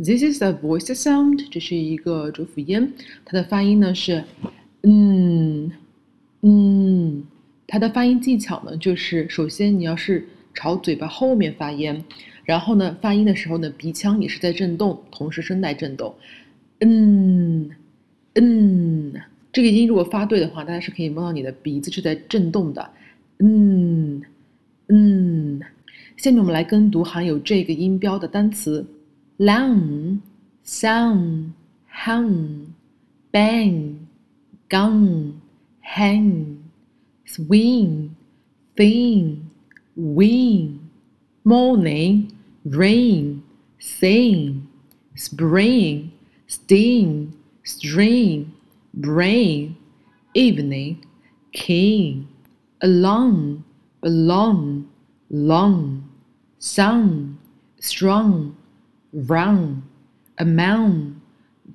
This is a voice sound，这是一个浊辅音，它的发音呢是嗯嗯，它的发音技巧呢就是首先你要是朝嘴巴后面发音，然后呢发音的时候呢鼻腔也是在震动，同时声带震动，嗯嗯，这个音如果发对的话，大家是可以摸到你的鼻子是在震动的，嗯嗯。下面我们来跟读含有这个音标的单词。Long, sound, hum, bang, gun, hang, swing, thin, win, morning, rain, sing, spring, sting, string, brain, evening, king, along, belong, long, sun, strong, run, amount,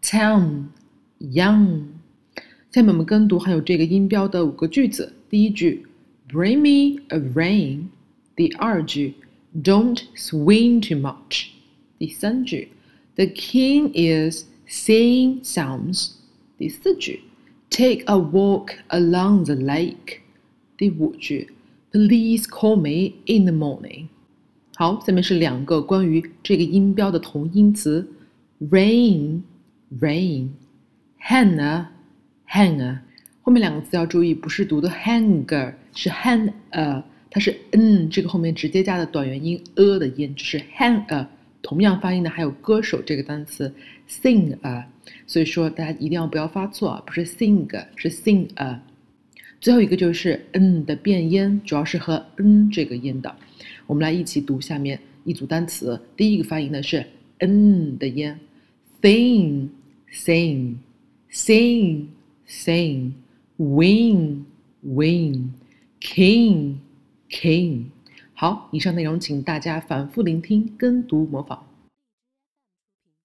town, young。下面我们跟读含有这个音标的五个句子。第一句，Bring me a rain。第二句，Don't swing too much。第三句，The king is singing psalms。第四句，Take a walk along the lake。第五句，Please call me in the morning。 好，下面是两个关于这个音标的同音词：rain，rain，hanger，hanger。后面两个词要注意，不是读的 hanger，是 hanger，它是 n 这个后面直接加的短元音 a 的音，就是 hanger。同样发音的还有歌手这个单词 singer，所以说大家一定要不要发错，不是 singer，是 singer。最后一个就是 n 的变音，主要是和 n 这个音的。我们来一起读下面一组单词。第一个发音呢是 n 的音，thin，thin，thin，thin，win，win，king，king。好，以上内容请大家反复聆听、跟读、模仿。